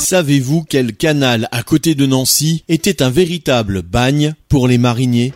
Savez-vous quel canal à côté de Nancy était un véritable bagne pour les mariniers?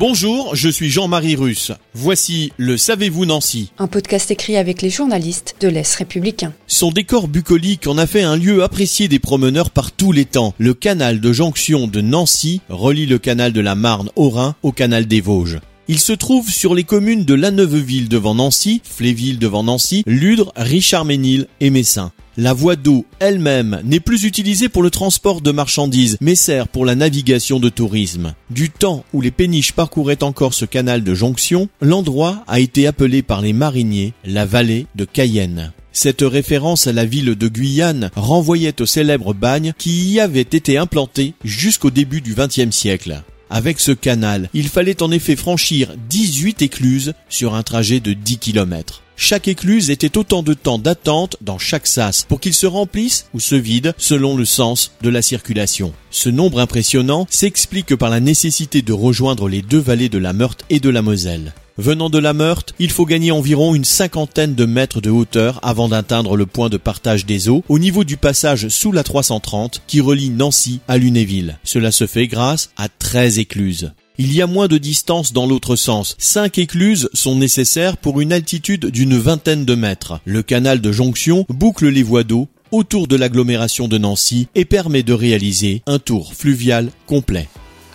Bonjour, je suis Jean-Marie Russe. Voici le Savez-vous Nancy Un podcast écrit avec les journalistes de l'Est républicain. Son décor bucolique en a fait un lieu apprécié des promeneurs par tous les temps. Le canal de jonction de Nancy relie le canal de la Marne au Rhin au canal des Vosges. Il se trouve sur les communes de La Neuveville devant Nancy, Fléville devant Nancy, Ludre, Richard-Ménil et Messin. La voie d'eau elle-même n'est plus utilisée pour le transport de marchandises, mais sert pour la navigation de tourisme. Du temps où les péniches parcouraient encore ce canal de jonction, l'endroit a été appelé par les mariniers la vallée de Cayenne. Cette référence à la ville de Guyane renvoyait au célèbre bagne qui y avait été implanté jusqu'au début du XXe siècle. Avec ce canal, il fallait en effet franchir 18 écluses sur un trajet de 10 km. Chaque écluse était autant de temps d'attente dans chaque sas pour qu'il se remplisse ou se vide selon le sens de la circulation. Ce nombre impressionnant s'explique par la nécessité de rejoindre les deux vallées de la Meurthe et de la Moselle. Venant de la Meurthe, il faut gagner environ une cinquantaine de mètres de hauteur avant d'atteindre le point de partage des eaux au niveau du passage sous la 330 qui relie Nancy à Lunéville. Cela se fait grâce à 13 écluses. Il y a moins de distance dans l'autre sens. Cinq écluses sont nécessaires pour une altitude d'une vingtaine de mètres. Le canal de jonction boucle les voies d'eau autour de l'agglomération de Nancy et permet de réaliser un tour fluvial complet.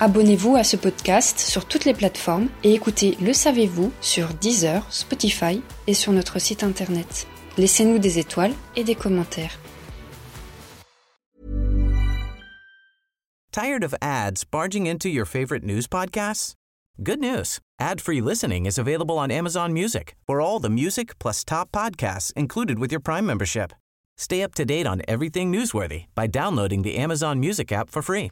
Abonnez-vous à ce podcast sur toutes les plateformes et écoutez Le Savez-vous sur Deezer, Spotify et sur notre site internet. Laissez-nous des étoiles et des commentaires. Tired of ads barging into your favorite news podcasts? Good news. Ad-free listening is available on Amazon Music for all the music plus top podcasts included with your Prime membership. Stay up to date on everything newsworthy by downloading the Amazon Music app for free